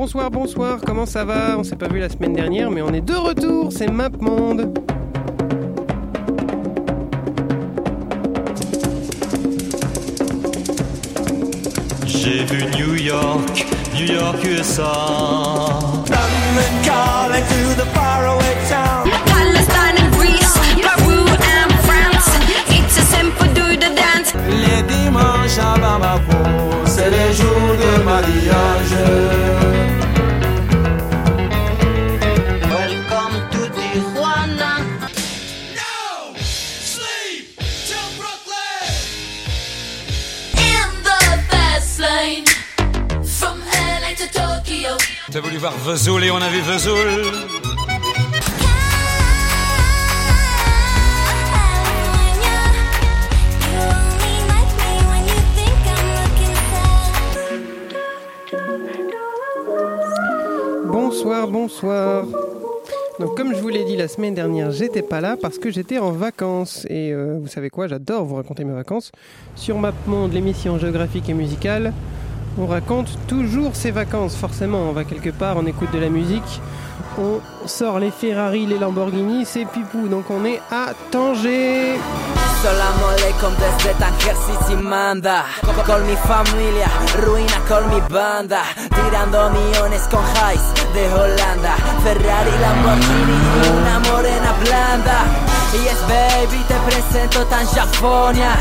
Bonsoir, bonsoir, comment ça va? On s'est pas vu la semaine dernière, mais on est de retour, c'est MapMonde. J'ai vu New York, New York USA. London calling to the faraway town. Palestine and Greece, Peru and France. It's a simple do the dance. Les dimanches à Bamako, c'est les jours de mariage. Et on a vu Vesoul. Bonsoir, bonsoir. Donc comme je vous l'ai dit la semaine dernière, j'étais pas là parce que j'étais en vacances. Et euh, vous savez quoi, j'adore vous raconter mes vacances. Sur MapMonde, l'émission géographique et musicale, on raconte toujours ses vacances. Forcément, on va quelque part, on écoute de la musique, on sort les Ferrari, les Lamborghini, c'est pipou. Donc on est à Tanger. Salam alaikum desde Tanger si manda con mi familia, ruina con mi banda Tirando millones con highs de Holanda Ferrari, Lamborghini y una morena blanda Yes baby, te presento Tanjafonia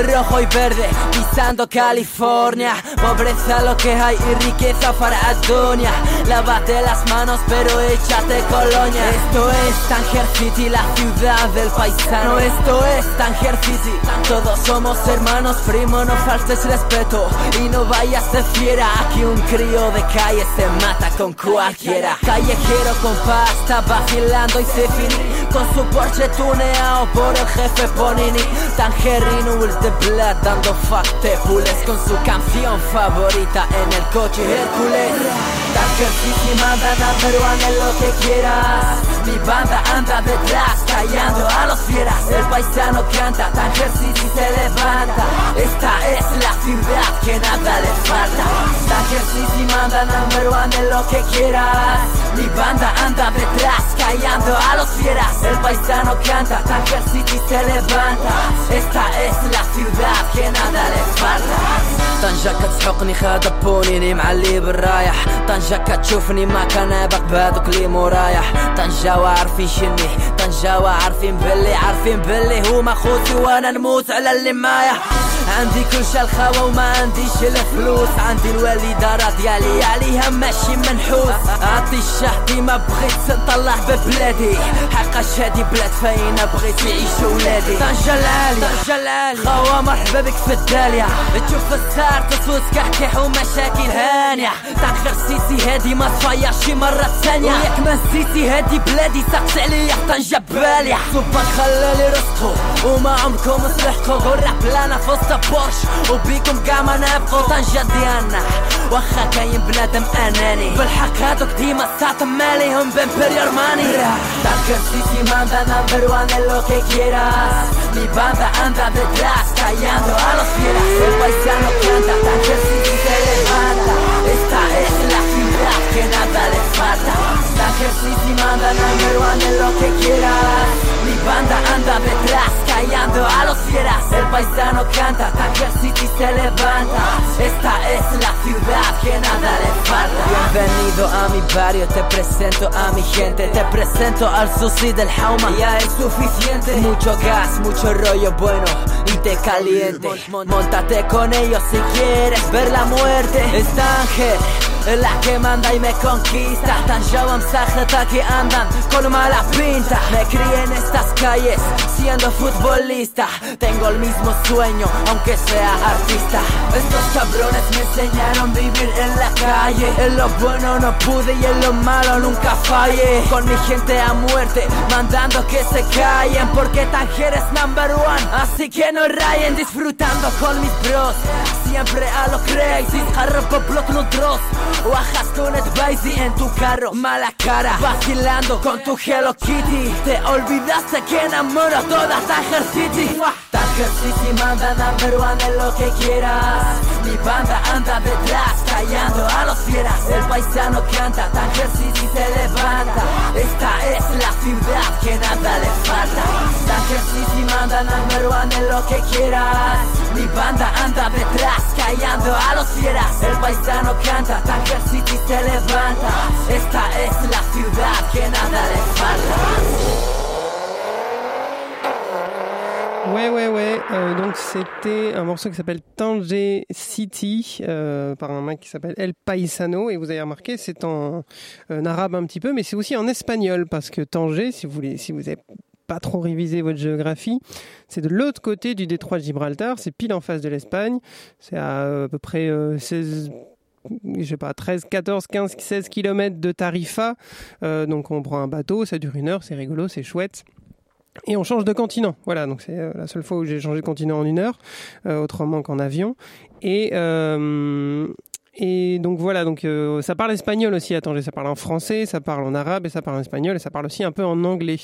Rojo y verde, pisando California. Pobreza lo que hay y riqueza para Adonia Lávate las manos pero échate colonia. Esto es Tanger City, la ciudad del paisano. Esto es Tanger City, todos somos hermanos Primo, no faltes respeto. Y no vayas de fiera Aquí un crío de calle se mata con cualquiera. Callejero con pasta, vacilando y se Con su Porsche por el jefe Ponini Tangerino Blood dando fuck pules Con su canción favorita en el coche Hércules Tanger City manda number one en lo que quieras Mi banda anda detrás callando a los fieras El paisano canta, Tanger City se levanta Esta es la ciudad que nada le falta Tanger City manda number one en lo que quieras Mi banda anda detrás callando a los fieras El paisano canta, Tanger City se levanta Esta es la ciudad que nada le falta طنجة كتسحقني خدبونيني معلي بالرايح طنجة كتشوفني ما كنابق بهادوك لي مورايح طنجة وعارفين شني طنجة وعارفين بلي عارفين بلي هما خوتي وأنا نموت على اللي معايا عندي كل شي الخاوة وما عنديش الفلوس. عندي الوالدة ديالي عليها ماشي منحوس. عطي الشهدي ما بغيت نطلع ببلادي. حق شادي بلاد فاينة بغيت يعيش ولادي. طنجة العالية طنجة العالية خاوة مرحبا بك في الدالية. تشوف السار تصوت كحكح ومشاكل هانية. طنجة سيسي هادي ما تفيرش مرة ثانية. وياك ما نسيتي هادي بلادي سقس عليا طنجة بالية صبك خلالي رزقو وما عمركم صلحتو والراب لانا في وسط بورش وبيكم كاع ما نبقو طنجة ديالنا واخا كاين بنادم أناني. بالحق هادوك ديما ساطم ماليهم بامبريور ماني City manda number one en lo que quieras Mi banda anda detrás callando a los fieras El paisano canta, Tanker City se levanta Esta es la nada, que nada les falta. La que sí, sí manda, no hay lo que quieras banda anda detrás callando a los fieras. El paisano canta, Tanker City se levanta. Esta es la ciudad que nada le falta. Bienvenido a mi barrio, te presento a mi gente. Te presento al sushi del Jauma Ya es suficiente. Mucho gas, mucho rollo bueno y te caliente. Montate con ellos si quieres ver la muerte. Es Tanger la que manda y me conquista. Tan Sajeta que andan con mala pinta. Me crié en estas siendo futbolista. Tengo el mismo sueño aunque sea artista. Estos cabrones me enseñaron vivir en la calle. En lo bueno no pude y en lo malo nunca fallé. Con mi gente a muerte mandando que se callen. Porque Tanger es number one Así que no rayen. Disfrutando con mis bros siempre a los crazy. Jarro por block no dross. Bajas con el Baisy en tu carro. Mala cara Vacilando con tu Hello Kitty. Te olvidaste que enamoro toda Tanger City. Tanger City manda number one en lo que quieras. Mi banda anda detrás Callando a los fieras. El paisano canta Tanger City se levanta. Esta es la ciudad que nada le falta. Tanger City manda number one en lo que quieras. Mi banda anda detrás Callando a los fieras. El paisano canta Tanger City se levanta. Esta es la ciudad que nada le falta Ouais, ouais, ouais. Euh, donc c'était un morceau qui s'appelle Tanger City euh, par un mec qui s'appelle El Paisano. Et vous avez remarqué, c'est en, en arabe un petit peu, mais c'est aussi en espagnol parce que Tanger, si vous voulez, si vous avez pas trop révisé votre géographie, c'est de l'autre côté du détroit de Gibraltar. C'est pile en face de l'Espagne. C'est à, euh, à peu près euh, 16 je sais pas, 13, 14, 15, 16 kilomètres de Tarifa. Euh, donc on prend un bateau, ça dure une heure, c'est rigolo, c'est chouette. Et on change de continent. Voilà, donc c'est euh, la seule fois où j'ai changé de continent en une heure, euh, autrement qu'en avion. Et, euh, et donc voilà, donc euh, ça parle espagnol aussi Tanger, ça parle en français, ça parle en arabe et ça parle en espagnol et ça parle aussi un peu en anglais.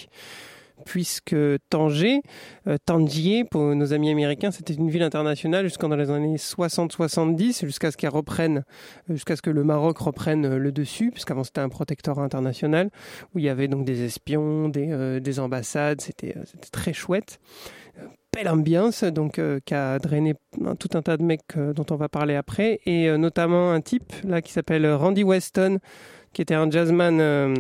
Puisque Tanger, euh, Tangier, pour nos amis américains, c'était une ville internationale jusqu'en dans les années 60-70, jusqu'à ce qu'elle reprenne, euh, jusqu'à ce que le Maroc reprenne euh, le dessus, puisqu'avant c'était un protectorat international, où il y avait donc des espions, des, des ambassades, c'était très chouette. Belle ambiance, donc qui a drainé un- tout un tas de mecs dont on va parler après, et notamment un type là qui s'appelle Randy Weston, qui était un jazzman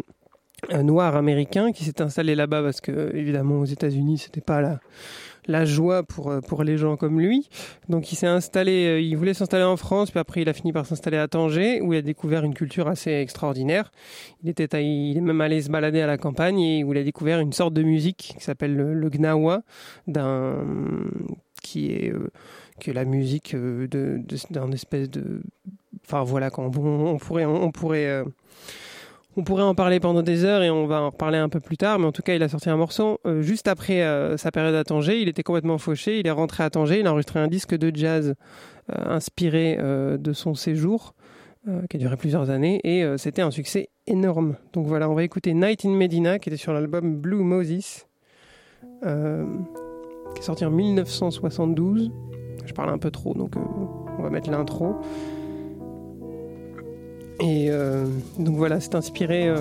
noir américain qui s'est installé là-bas parce que évidemment aux États-Unis c'était pas la joie pour euh, pour les gens comme lui. Donc il s'est installé, euh, il voulait s'installer en France, puis après il a fini par s'installer à Tanger où il a découvert une culture assez extraordinaire. Il était il est même allé se balader à la campagne et où il a découvert une sorte de musique qui s'appelle le, gnawa d'un qui est euh, qui est la musique de d'un espèce de enfin voilà quand on, on pourrait on, pourrait on pourrait en parler pendant des heures et on va en reparler un peu plus tard, mais en tout cas, il a sorti un morceau euh, juste après euh, sa période à Tanger. Il était complètement fauché. Il est rentré à Tanger. Il a enregistré un disque de jazz euh, inspiré de son séjour, qui a duré plusieurs années, et c'était un succès énorme. Donc voilà, on va écouter Night in Medina, qui était sur l'album Blue Moses, qui est sorti en 1972. Je parle un peu trop, donc on va mettre l'intro. Et euh, donc voilà, c'est inspiré euh,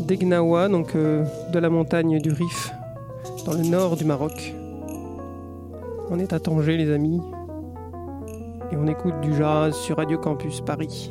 d'Egnawa, donc euh, de la montagne du Rif, dans le nord du Maroc. On est à Tanger, les amis. Et on écoute du jazz sur Radio Campus Paris.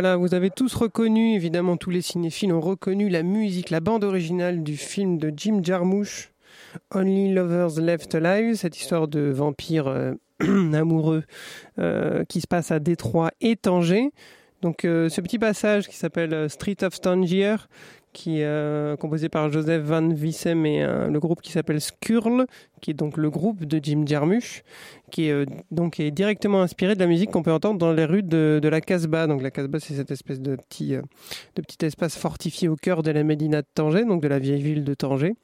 Voilà, vous avez tous reconnu, évidemment tous les cinéphiles ont reconnu la musique, la bande originale du film de Jim Jarmusch, Only Lovers Left Alive, cette histoire de vampire euh, amoureux euh, qui se passe à Détroit et Tanger. Donc euh, ce petit passage qui s'appelle Street of Tangier, qui est euh, composé par Joseph Van Vissem et euh, le groupe qui s'appelle Skurl, qui est donc le groupe de Jim Jarmusch, qui est, euh, donc est directement inspiré de la musique qu'on peut entendre dans les rues de, la Casbah. Donc la Casbah, c'est cette espèce de petit, de petit espace fortifié au cœur de la Médina de Tanger, donc de la vieille ville de Tanger.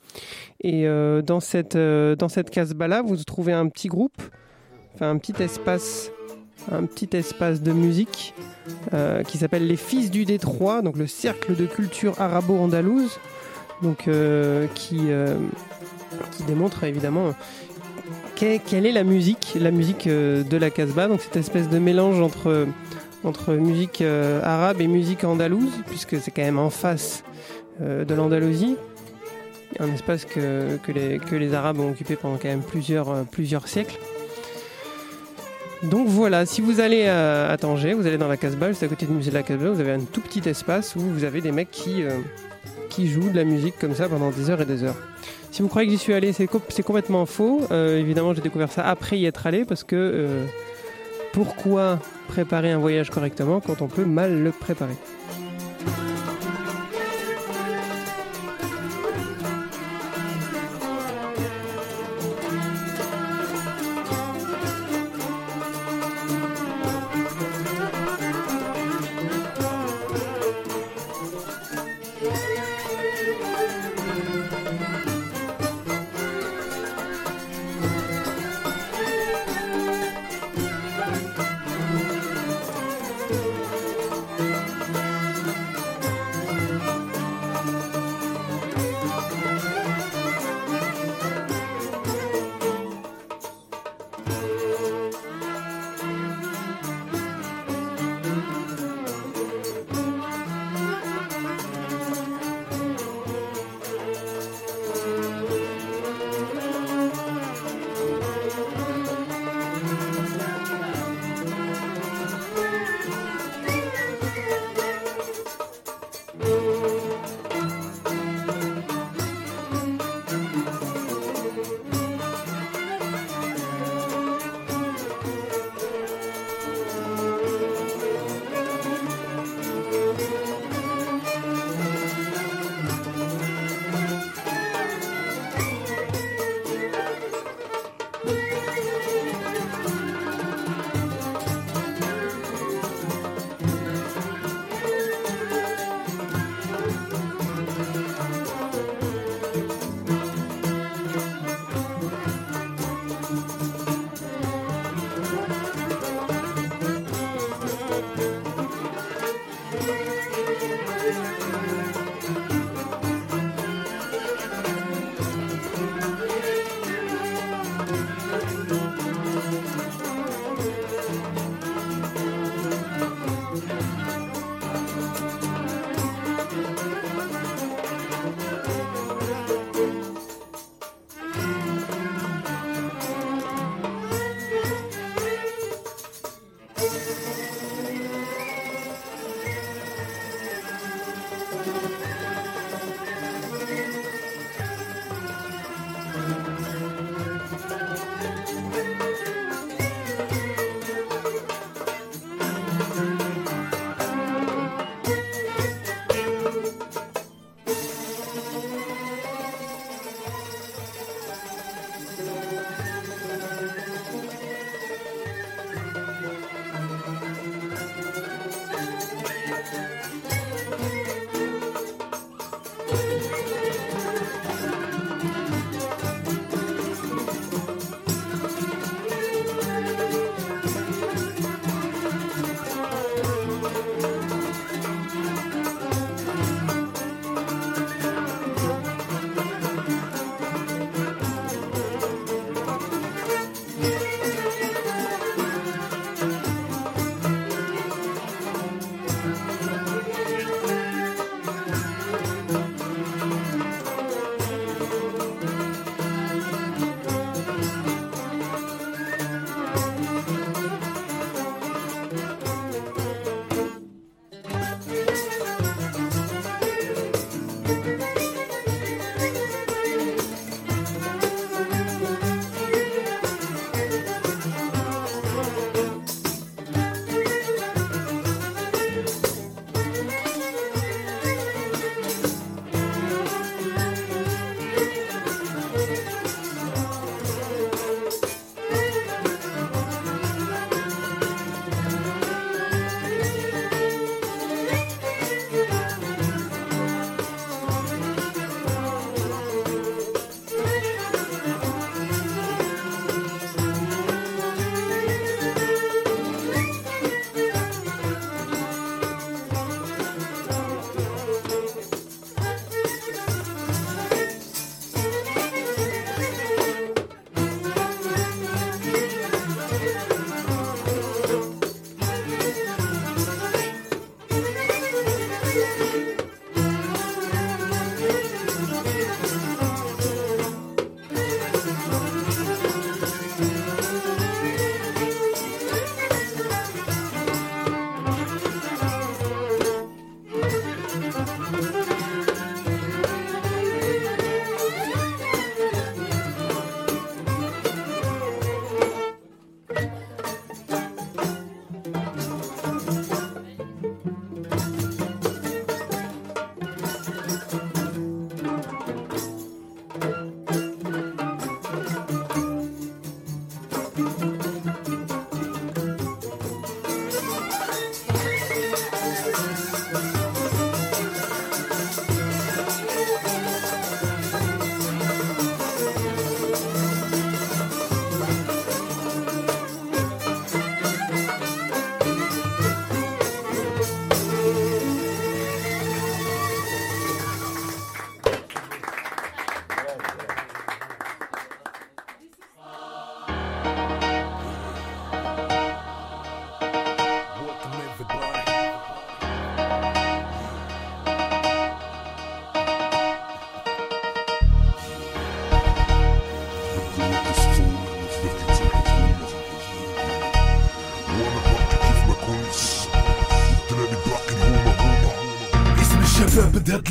Et dans cette, dans cette Casbah-là, vous trouvez un petit groupe, enfin un petit espace, un petit espace de musique euh, qui s'appelle les Fils du Détroit, donc le cercle de culture arabo-andalouse, euh, qui euh, qui démontre évidemment que- quelle est la musique, la musique de la Casbah, donc cette espèce de mélange entre musique arabe et musique andalouse, puisque c'est quand même en face de l'Andalousie, un espace que, les, Arabes ont occupé pendant quand même plusieurs siècles. Donc voilà, si vous allez à, à Tanger, vous allez dans la Casbah, juste à côté du musée de la Casbah, vous avez un tout petit espace où vous avez des mecs qui, euh, jouent de la musique comme ça pendant des heures et des heures. Si vous croyez que j'y suis allé, c'est co- c'est complètement faux. Euh, évidemment, j'ai découvert ça après y être allé parce que euh, pourquoi préparer un voyage correctement quand on peut mal le préparer?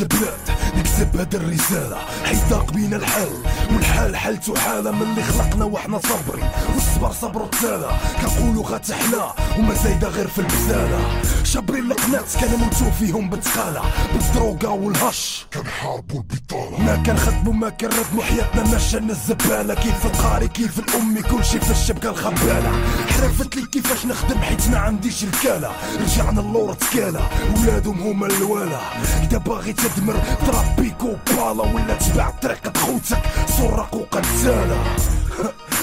البلاد نكتب هاد الرسالة. حيطاق بينا الحال والحال حالته حالة من اللي خلقنا وإحنا صابرين والصبر صبر التالة كنقولوا غتحلى وما زايدة غير في البسالة شابرين القنات كنموتو فيهم بتقالة. بالدروغة والهش. كنحاربوا البطالة ما كنخدموا ما كنردموا حياتنا ماشية الزبالة كيف القاري كيف الأمي كلشي في الشبكة الخبالة. حرفت لي كيفاش نخدم حيت ما عنديش الكالة. رجعنا اللور تكالة ولادهم هما الوالا. إذا باغي تدمر تربيك وبالا ولا تبع طريقة خوتك سرق وقتالة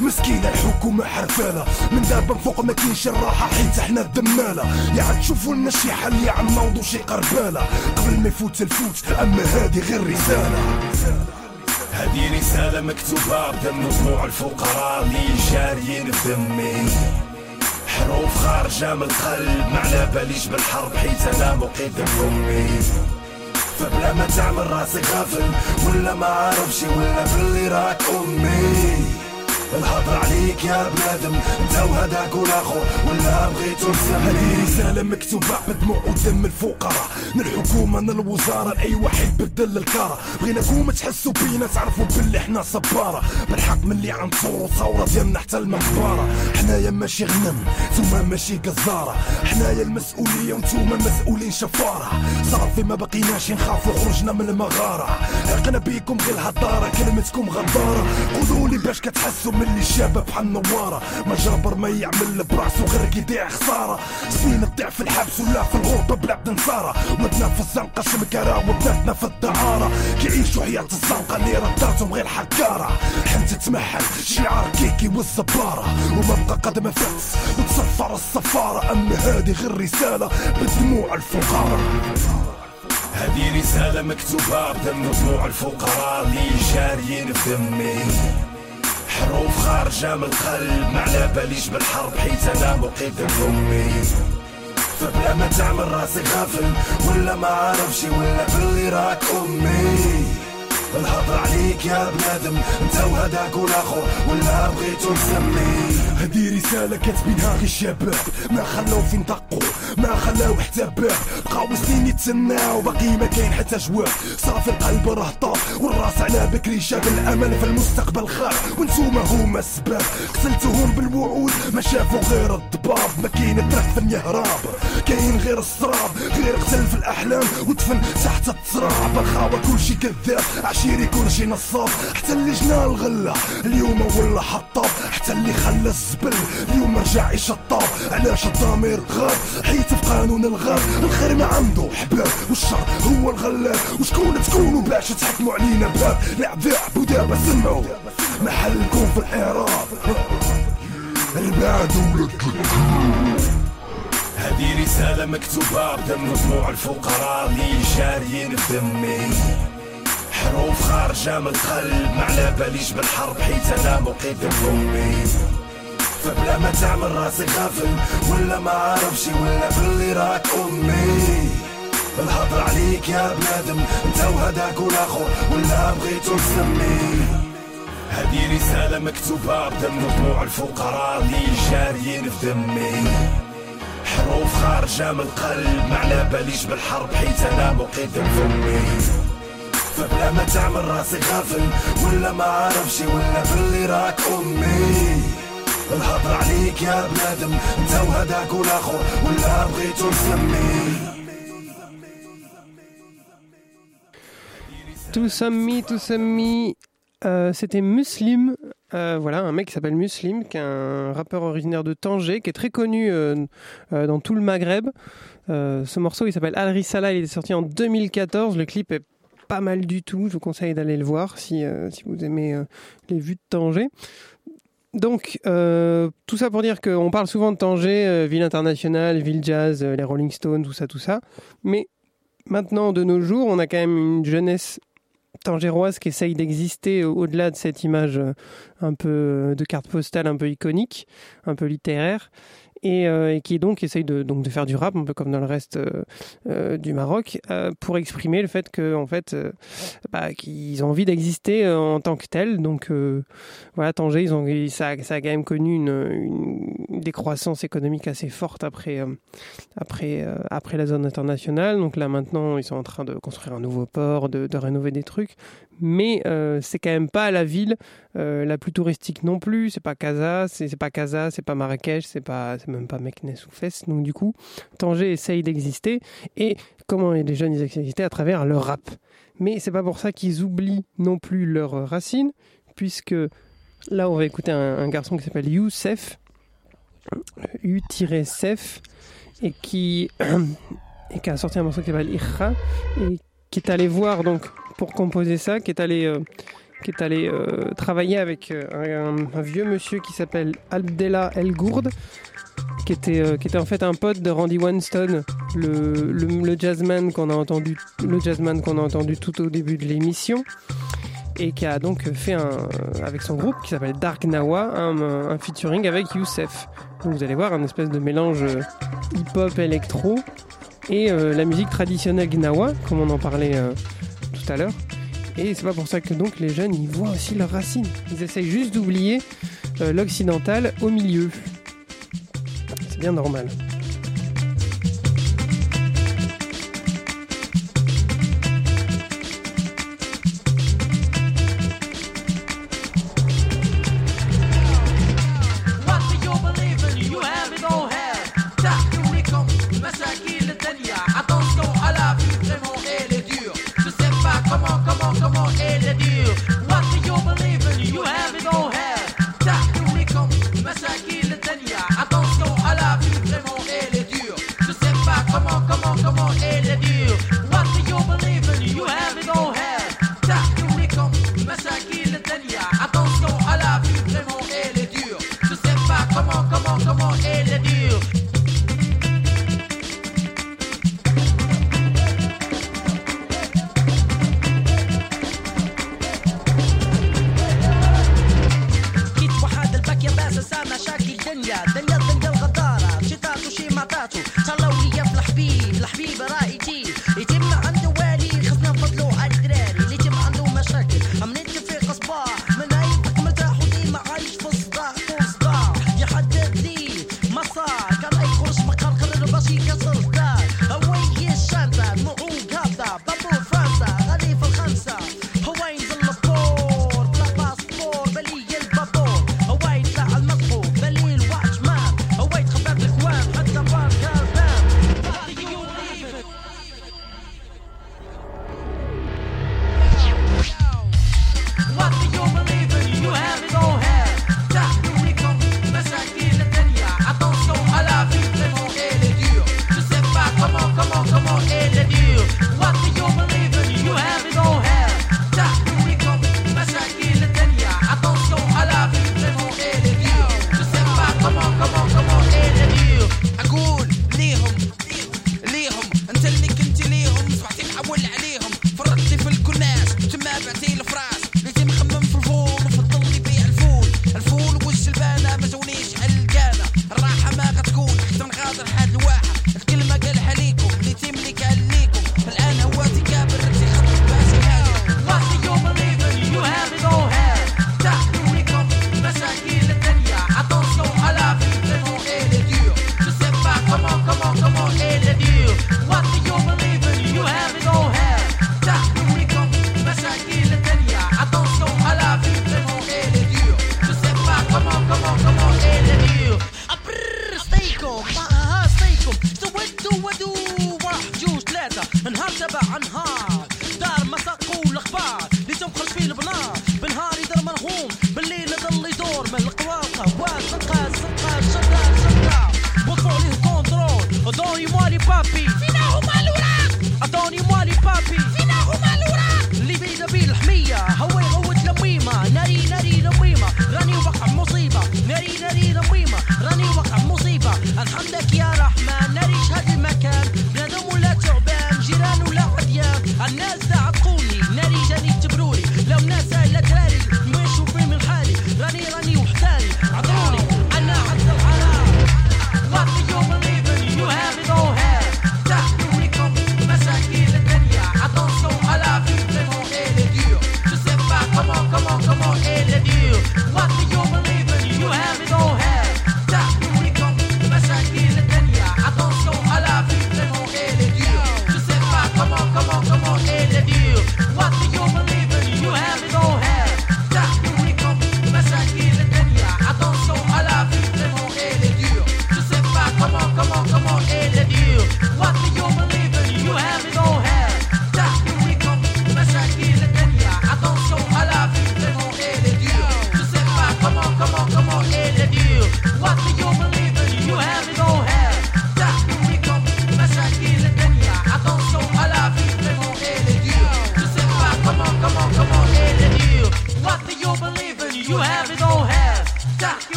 مسكينة الحكومة حرفالة. من دابا فوق ما كاينش الراحة حيت إحنا الدمالة. يا عاد شوفوا لنا شي حل يا عم نوضوا شي قربالة. قبل ما يفوت الفوت أما هادي غير رسالة. هذه رسالة مكتوبة بدم دموع الفقراء اللي جاريين بدمي. حروف خارجة من القلب على باليش بالحرب حيت أنا مقيد بأمي. فبلا ما تعمل راسي غافل ولا ما عارفش ولا باللي راك أمي. الهضر عليك يا بنادم. انت وهداك والاخر ولا بغيتو هذه رسالة مكتوبة بدموع ودم الفقراء. من الحكومة من الوزارة لأي واحد بدل الكارة. بغيناكم تحسوا بينا تعرفوا باللي حنا صبارة. بالحق من اللي تصوروا ثورة ديالنا حتى المقبرة حنايا ماشي غنم نتوما ماشي قزارة. حنايا المسؤولية ونتوما مسؤولين شفارة. صافي ما بقيناش نخافوا خرجنا من المغارة. عقنا بيكم غير الهضارة كلمتكم غدارة. قولوا لي باش كتحسوا اللي شابه بحال النوارة ما جابر ما يعمل براسو غير كيضيع خسارة. سنين تضيع في الحبس ولا في الغربة بلا نصارى. ودنا في الزنقة شمكرة وبناتنا في الدعارة. كيعيشوا حياة الزنقة اللي رداتهم غير حكارة. حنت تمحل شعار كيكي والزبارة. وما بقى قد ما فات وتصفر السفارة أما هادي غير رسالة بدموع الفقراء. هذه رسالة مكتوبة بدم دموع الفقراء. اللي جاريين في دمي حروف خارجة من القلب ما على باليش بالحرب حيت أنا مقيد بأمي. فبلا ما تعمل راسي غافل ولا ما عارفش ولا باللي راك أمي. الهضر عليك يا بنادم انت وهداك والاخر ولا بغيتو نسمي. هدي رسالة كاتبينها غير الشباب ما خلاو فين دقوا ما خلاو حتى باب بقاو سنين يتسناو باقي ما كاين حتى جواب. صافي القلب راه طاب والراس على بكري شاب الأمل في المستقبل خاف وانتوما هما السباب قتلتوهم بالوعود ما شافوا غير الضباب. ما كاين في الهراب كاين غير السراب غير قتل في الأحلام ودفن تحت التراب. الخاوة كلشي كذاب عشيري كلشي نصاب. حتى اللي جنا الغلة اليوم ولا حطاب. حتى اللي خلى الزبل اليوم رجع يشطاب. علاش الضمير غاب؟ حيت في قانون الغاب. الخير ما عنده حباب. والشر هو الغلاب. وشكون تكونوا باش تحكموا علينا باب؟ العذاب ودابا سمعوا. محلكم في الاعراب البعد ولد هذه رسالة مكتوبة بدم دموع الفقراء اللي جاريين في دمي حروف خارجة من القلب ما على باليش بالحرب حيت أنا مقيد بامي فبلا ما تعمل راسي غافل ولا ما عارفش ولا باللي راك أمي. الهضر عليك يا بنادم أنت وهداك والآخر ولا بغيتو نسمي هذه رسالة مكتوبة بدم دموع الفقراء اللي جاريين في دمي. حروف خارجة من القلب ما على باليش بالحرب حيت أنا مقيد بامي فبلا ما تعمل راسي غافل ولا ما عارفش ولا باللي راك امي الهضر عليك يا بنادم انت وهداك والاخر ولا بغيتو نسمي To Some Me, To Some Me, euh, c'était Muslim. Euh, voilà, un mec qui s'appelle Muslim, qui est un rappeur originaire de Tanger, qui est très connu euh, euh, dans tout le Maghreb. Euh, ce morceau, il s'appelle Al Risala, il est sorti en 2014. Le clip est pas mal du tout. Je vous conseille d'aller le voir si, euh, si vous aimez euh, les vues de Tanger. Donc, euh, tout ça pour dire qu'on parle souvent de Tanger, ville internationale, ville jazz, les Rolling Stones, tout ça, tout ça. Mais maintenant, de nos jours, on a quand même une jeunesse tangéroise qui essaye d'exister au- au-delà de cette image un peu de carte postale, un peu iconique, un peu littéraire. Et, euh, et qui donc essaye de, donc de faire du rap, un peu comme dans le reste euh, euh, du Maroc, euh, pour exprimer le fait que en fait, bah, qu'ils ont envie d'exister en tant que tels. Donc voilà, Tanger, ils ont, ça, ça a quand même connu une, une décroissance économique assez forte après, après, après la zone internationale. Donc là maintenant, ils sont en train de construire un nouveau port, de, rénover des trucs, mais c'est quand même pas la ville la plus touristique non plus. C'est pas Casa, c'est pas Casa, c'est pas Marrakech, c'est pas, même pas Meknes ou Fès. Donc du coup, Tanger essaye d'exister. Et comment les jeunes ils d'exister? À travers le rap. Mais c'est pas pour ça qu'ils oublient non plus leurs racines, puisque là on va écouter un, un garçon qui s'appelle Youssef, U-Sef, et qui, et qui a sorti un morceau qui s'appelle Irra, et qui est allé voir donc pour composer ça, qui est allé, euh, qui est allé euh, travailler avec euh, un, vieux monsieur qui s'appelle Abdella El Gourd, qui était, euh, qui était en fait un pote de Randy Winston, le, le, jazzman qu'on a entendu, le jazzman qu'on a entendu tout au début de l'émission, et qui a donc fait un, avec son groupe qui s'appelle Dark Nawa, un, featuring avec Youssef. Donc vous allez voir un espèce de mélange hip-hop électro et la musique traditionnelle gnawa, comme on en parlait tout à l'heure. Et c'est pas pour ça que donc les jeunes ils voient aussi leurs racines. Ils essayent juste d'oublier euh, l'occidental au milieu. C'est bien normal.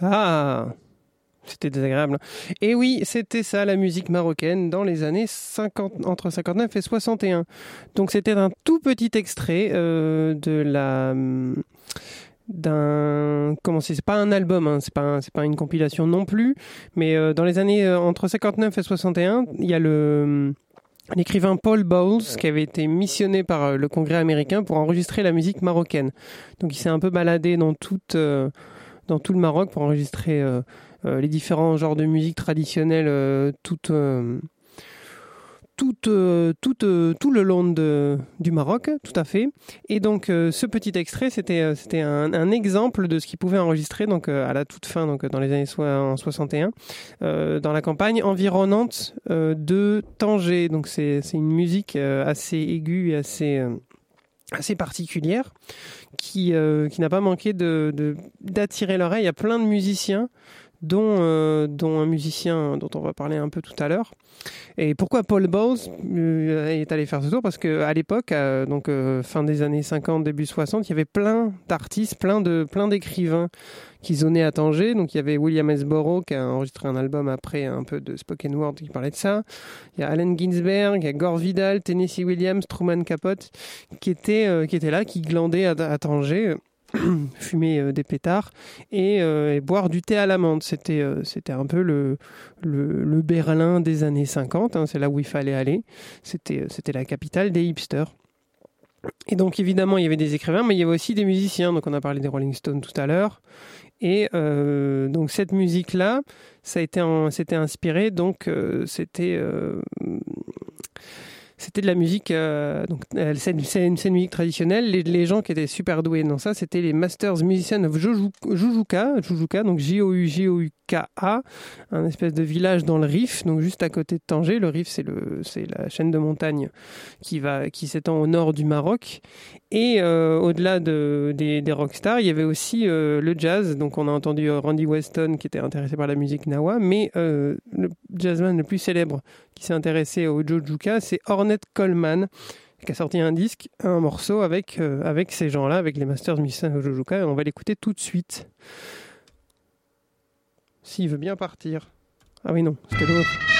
Ah C'était désagréable. Et oui, c'était ça la musique marocaine dans les années 50, entre 59 et 61. Donc c'était un tout petit extrait euh, de la d'un comment c'est pas un album hein, c'est pas c'est pas une compilation non plus mais euh, dans les années euh, entre 59 et 61 il y a le l'écrivain Paul Bowles qui avait été missionné par euh, le Congrès américain pour enregistrer la musique marocaine donc il s'est un peu baladé dans toute euh, dans tout le Maroc pour enregistrer euh, euh, les différents genres de musique traditionnelle euh, tout, euh, tout, euh, tout, le long de, du Maroc, tout à fait. Et donc ce petit extrait, c'était c'était un, exemple de ce qu'il pouvait enregistrer donc à la toute fin, donc dans les années so en 61, euh, dans la campagne environnante de Tanger. Donc c'est une musique assez aiguë et assez assez particulière qui, euh, qui n'a pas manqué de, de- d'attirer l'oreille. A plein de musiciens, dont, euh, dont un musicien dont on va parler un peu tout à l'heure. Et pourquoi Paul Bowles euh, est allé faire ce tour? Parce qu'à l'époque, donc euh, fin des années 50, début 60, il y avait plein d'artistes, plein, de, plein d'écrivains qui zonaient à Tanger. Donc il y avait William S. Burroughs qui a enregistré un album après un peu de spoken word qui parlait de ça. Il y a Allen Ginsberg, il y a Gore Vidal, Tennessee Williams, Truman Capote qui étaient, là, qui glandaient à Tanger. fumer euh, des pétards et, euh, et boire du thé à l'amande. C'était euh, un peu le, le, Berlin des années 50, hein, c'est là où il fallait aller. C'était la capitale des hipsters. Et donc évidemment, il y avait des écrivains, mais il y avait aussi des musiciens. Donc on a parlé des Rolling Stones tout à l'heure. Et donc cette musique-là, ça a été c'était inspiré. Donc c'était c'était de la musique. euh, donc euh, c'est une, une- musique traditionnelle. Les, gens qui étaient super doués dans ça, c'était les Masters Musicians of Juju- Jujuka, Jujuka, donc Un espèce de village dans le Rif, donc juste à côté de Tanger. Le Rif, c'est la chaîne de montagnes qui va qui s'étend au nord du Maroc. Et euh, au-delà de, des, des rockstars, il y avait aussi euh, le jazz. Donc on a entendu euh, Randy Weston qui était intéressé par la musique Nawa, mais le jazzman le plus célèbre qui s'est intéressé au Jojuka, c'est Ornette Coleman qui a sorti un disque, un morceau avec, avec ces gens-là, avec les Masters musiciens au Jojuka, et on va l'écouter tout de suite. S'il veut bien partir. Ah oui, non, c'était l'autre.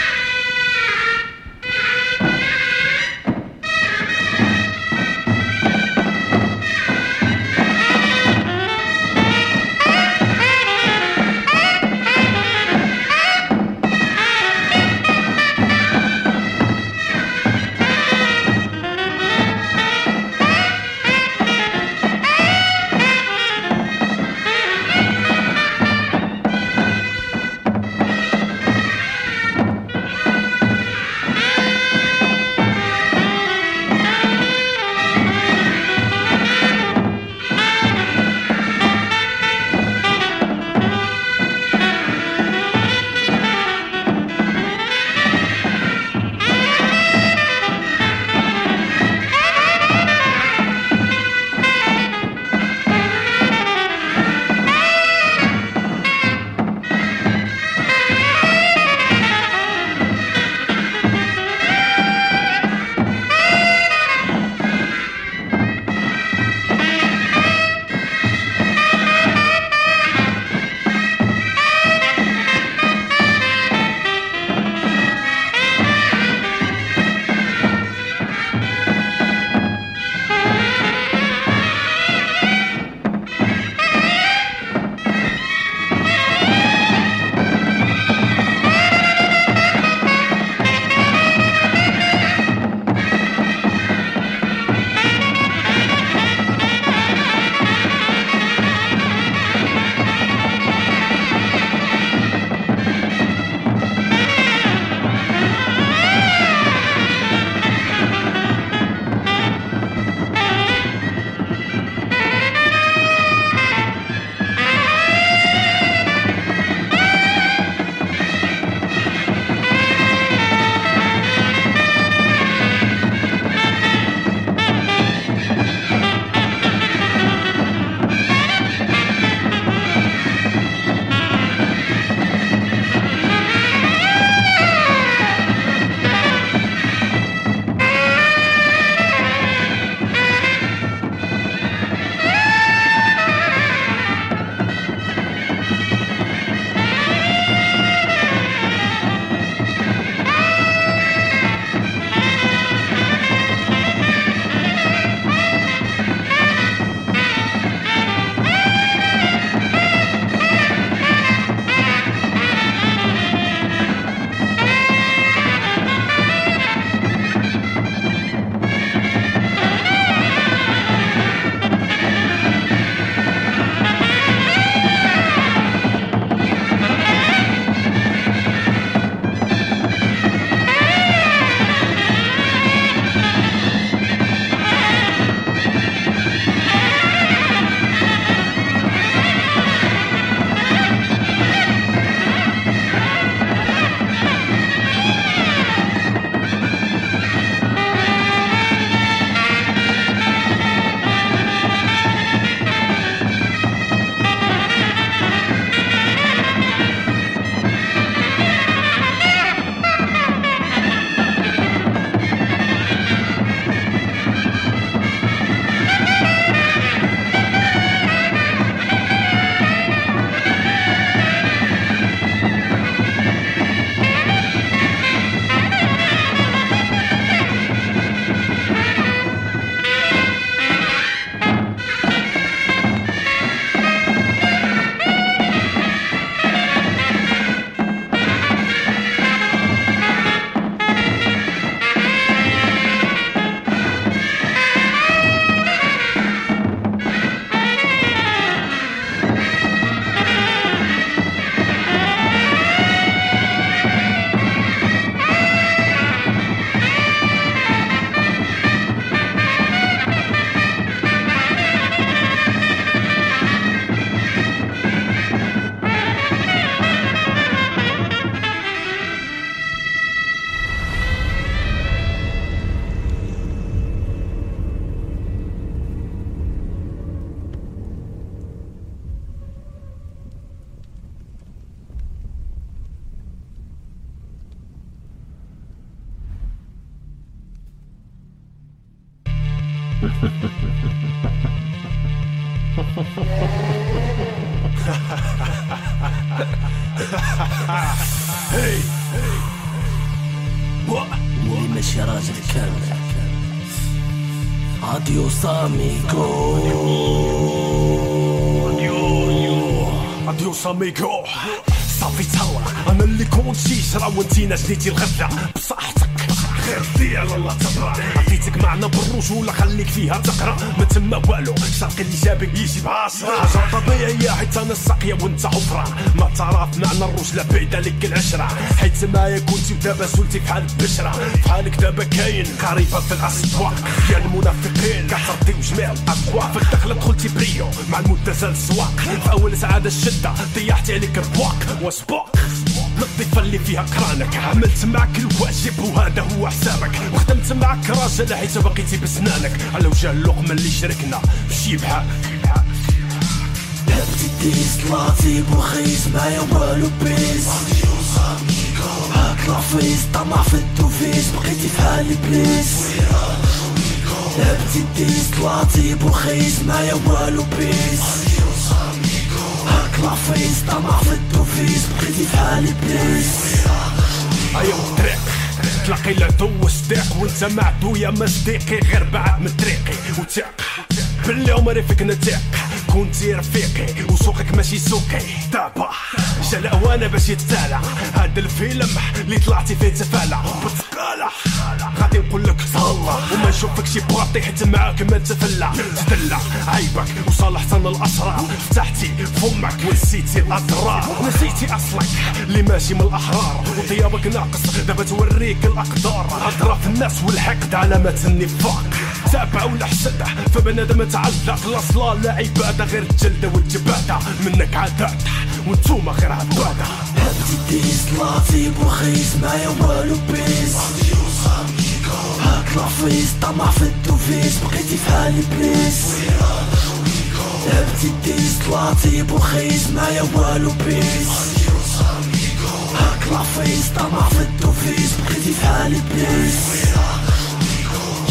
اديوس اميغو اديوس اميغو صافي ثورة انا اللي كنت شيشرة وانتينا جنيتي الغدة بصحتك خير دي على الله تبرع عطيتك معنى بالرجولة خليك فيها تقرأ؟ ما تما والو. شرقي اللي جابك يجي بعشرة حاجة طبيعية حيت أنا الساقية وانت حفرة ما تعرف معنى الرجلة بعيدة لك العشرة. حيت معايا كنتي ودابا زولتي بحال البشرة. بحالك دابا كاين قريبة في الاسواق ديال المنافقين كترديو جميع الاذواق في الدخلة دخلتي بريو مع المدة زال في أول سعادة الشدة طيحتي عليك البواك وسبوك الضيفة اللي فيها كرانك. عملت معك الواجب وهذا هو حسابك وخدمت معك راجل حيت بقيتي بسنانك. على وجه اللقمة اللي شركنا. مشي بحال لعبتي ديس طلعتي بوخيس معايا والو بيس هاك لافيس طمع في الدوفيس. بقيتي في حالي بليس. لعبتي ديس طلعتي بوخيس معايا والو بيس لافيس طمع في الدوفيس بقيتي في حالي بليس ايوا الطريق تلاقي العدو وصديق وانت مع عدويا ما صديقي غير بعد من طريقي. وثق باللي عمري فيك نتيق كنتي رفيقي وسوقك ماشي سوقي. دابا جا الاوان باش يتسالى هاد الفيلم اللي طلعتي فيه تفالى بتقالة غادي نقول لك تهلا. وما نشوفك شي باطي حيت معاك ما تفلى تدلع عيبك. وصالحت أنا الاسرار فتحتي فمك. ونسيتي الأضرار. نسيتي أصلك. اللي ماشي من الأحرار. وطيابك ناقص. دابا توريك الأقدار. في الناس والحقد علامات النفاق. تابع ولا حسد فبنادم تعلق. لا صلاة لا عبادة غير الجلدة والجبادة. منك عادات وانتوما غير عبادة. لعبتي ديس طلعتي بوخيس معايا والو بيس. هاك لافيس طمع في الدوفيس بقيتي في حالي بليس لعبتي ديس طلعتي بوخيس معايا والو بيس. هاك لافيس طمع في الدوفيس بقيتي في حالي بليس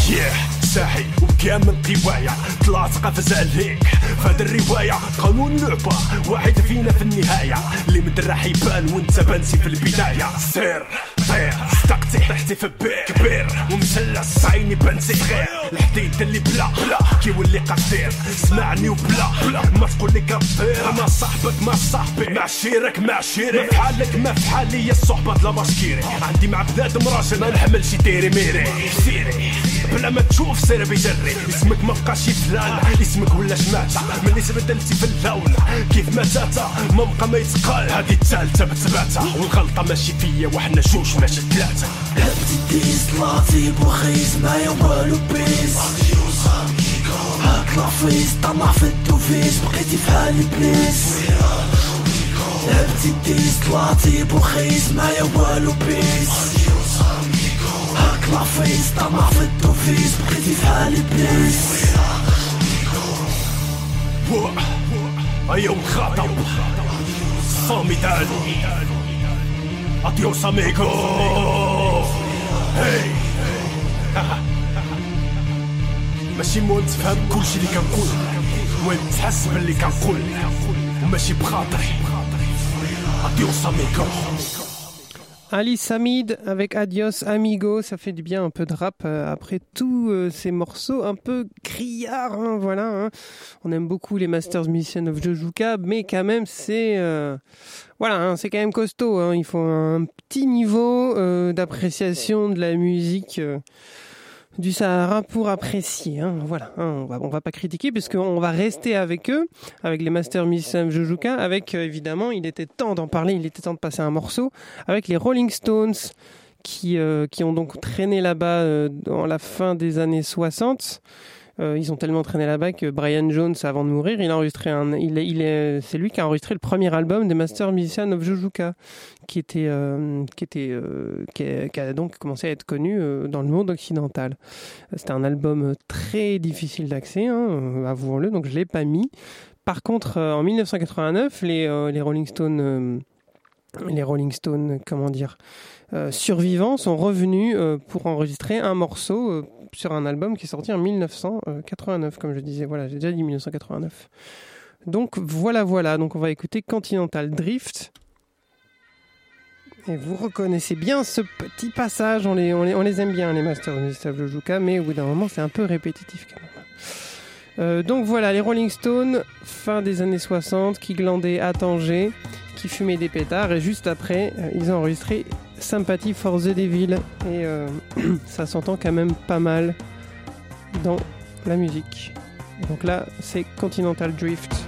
ياه ساحي وبكامل قوايا طلعت قفز عليك فهاد الرواية قانون لعبة واحد فينا في النهاية. اللي مدرح يبان وانت بانسي في البداية. سير. طير صدقتي طحتي في بير كبير. ومثلث عيني بانسي صغير. الحديد اللي بلا بلا. كيولي قصير. اسمعني وبلا بلا. ما تقول لي كبير. ما صاحبك ما صاحبي. مع شيرك مع شيري ما في حالك ما في حالي يا الصحبة لا باشكيري عندي مع بنادم راجل ما نحمل شي تيري ميري. سيري. بلا ما تشوف سير بيجري اسمك ما بقاش فلان اسمك ولا شماتة ملي تبدلتي في اللون. كيف ما تاتا ما بقى ما يتقال. هادي التالتة بتباتة والغلطة ماشي فيا وحنا جوج ماشي ثلاثة لعبتي ديس طلعتي بوخيس معايا والو بيس هاك لافيس طمع في الدوفيس بقيتي في حالي بليس لعبتي ديس طلعتي بوخيس معايا والو بيس هاك لافيس طمع في الدوفيس بقيتي في حالي بليس ايوا الخطب صامي تاني اديوس اميغو هي ماشي مهم تفهم كلشي اللي كنقول. المهم تحس باللي كنقول. وماشي بخاطري اديوس اميغو Ali Samid avec Adios Amigo, ça fait du bien un peu de rap euh, après tous euh, ces morceaux un peu criards, hein, voilà. hein. On aime beaucoup les Masters Musicians of Jojuka, mais quand même c'est euh, voilà, hein, c'est quand même costaud. hein. Il faut un petit niveau euh, d'appréciation de la musique. Du Sahara pour apprécier. hein. Voilà, hein, on va va pas critiquer puisqu'on va rester avec eux, avec les Master Musicians Jojuka, avec euh, évidemment, il était temps d'en parler, il était temps de passer un morceau avec les Rolling Stones qui euh, qui ont donc traîné là-bas euh, dans la fin des années 60. Euh, ils ont tellement traîné là-bas que Brian Jones, avant de mourir, il a enregistré un, il il est, c'est lui qui a enregistré le premier album des Master Musicians of Jojuka, qui était, euh, qui était, euh, qui, a, donc commencé à être connu euh, dans le monde occidental. C'était un album très difficile d'accès, hein, euh, avouons-le, donc je l'ai pas mis. Par contre, euh, en 1989, les, les Rolling Stones les Rolling Stones, comment dire, survivants sont revenus euh, pour enregistrer un morceau euh, sur un album qui est sorti en 1989, comme je disais. Voilà, j'ai déjà dit 1989. Donc voilà, voilà. Donc on va écouter Continental Drift. Et vous reconnaissez bien ce petit passage. On les, on les, on les aime bien, les Masters of Mr. Jojuka, mais au bout d'un moment, c'est un peu répétitif quand même. Euh, donc voilà, les Rolling Stones, fin des années 60, qui glandaient à Tanger, qui fumaient des pétards, et juste après, euh, ils ont enregistré Sympathy for the Devil. Et euh, ça s'entend quand même pas mal dans la musique. Donc là, c'est Continental Drift.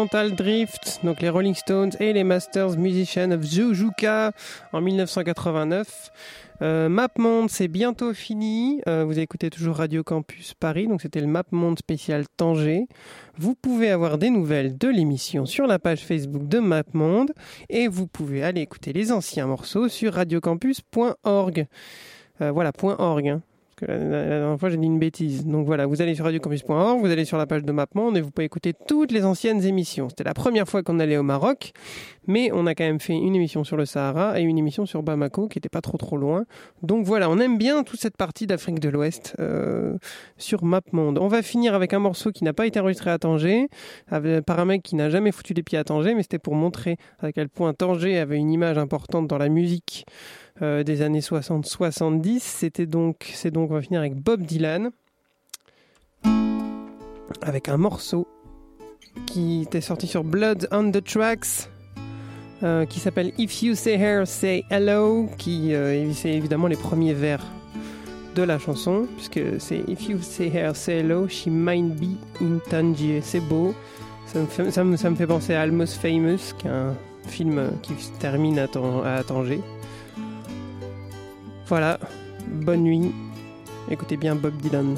Continental Drift, donc les Rolling Stones et les Masters Musicians of Jujuka en 1989. Euh, MapMonde, c'est bientôt fini. Euh, vous écoutez toujours Radio Campus Paris, donc c'était le MapMonde spécial Tanger. Vous pouvez avoir des nouvelles de l'émission sur la page Facebook de MapMonde et vous pouvez aller écouter les anciens morceaux sur radiocampus.org. Euh, voilà, .org. hein. La, dernière fois j'ai dit une bêtise. Donc voilà, vous allez sur radiocampus.org, vous allez sur la page de MapMonde et vous pouvez écouter toutes les anciennes émissions. C'était la première fois qu'on allait au Maroc, mais on a quand même fait une émission sur le Sahara et une émission sur Bamako qui était pas trop trop loin. Donc voilà, on aime bien toute cette partie d'Afrique de l'Ouest euh, sur MapMonde. On va finir avec un morceau qui n'a pas été enregistré à Tanger, par un mec qui n'a jamais foutu les pieds à Tanger, mais c'était pour montrer à quel point Tanger avait une image importante dans la musique euh, des années 60-70. C'était donc, c'est donc, on va finir avec Bob Dylan, avec un morceau qui était sorti sur Blood on the Tracks. euh, qui s'appelle If You Say Her, Say Hello, qui euh, c'est évidemment les premiers vers de la chanson, puisque c'est If You Say Her, Say Hello, She Might Be in Tangier. C'est beau, ça me, fait, ça, me, ça me fait penser à Almost Famous, qui est un film qui se termine à, à Tanger. Voilà, bonne nuit, écoutez bien Bob Dylan.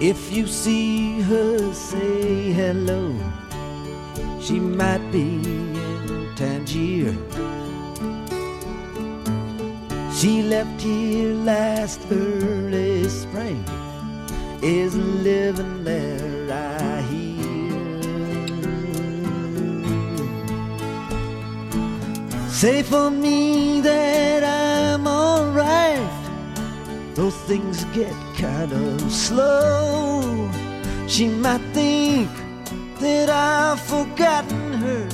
If you see her, say hello. She might be in Tangier. She left here last early spring. Is living there, I hear. Say for me that I'm alright. Though things get kind of slow. She might think that I've forgotten her.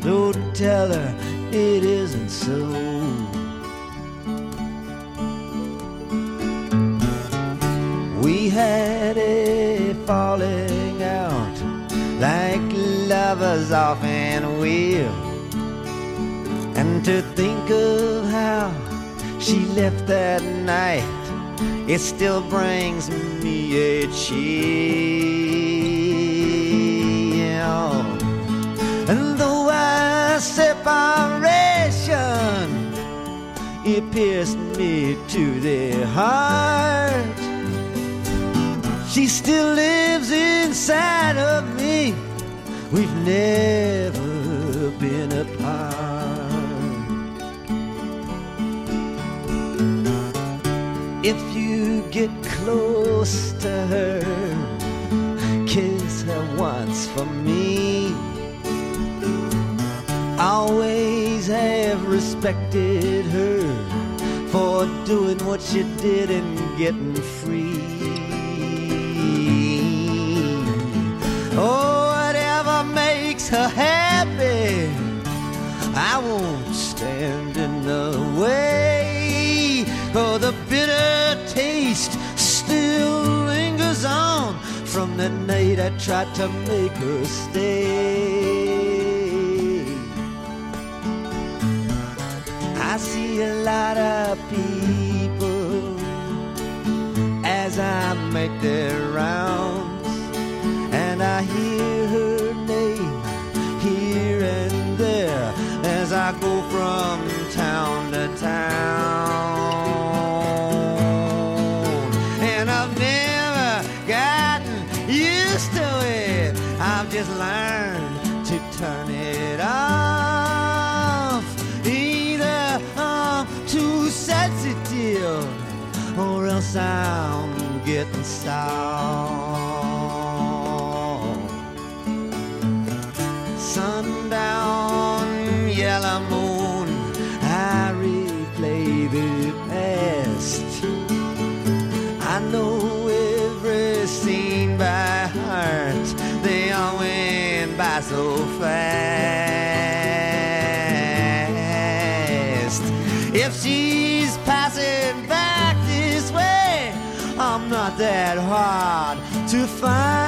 Don't tell her it isn't so. We had a falling out like lovers often will. To think of how she left that night, it still brings me a chill. And though our separation, it pierced me to the heart. She still lives inside of me. We've never been apart. Get close to her, kiss her once for me. Always have respected her for doing what she did and getting free. Oh, whatever makes her happy, I won't stand in the way. For the bitter taste still lingers on from the night I tried to make her stay. I see a lot of people as I make their rounds, and I hear her name here and there as I go from town to town. Not that hard to find.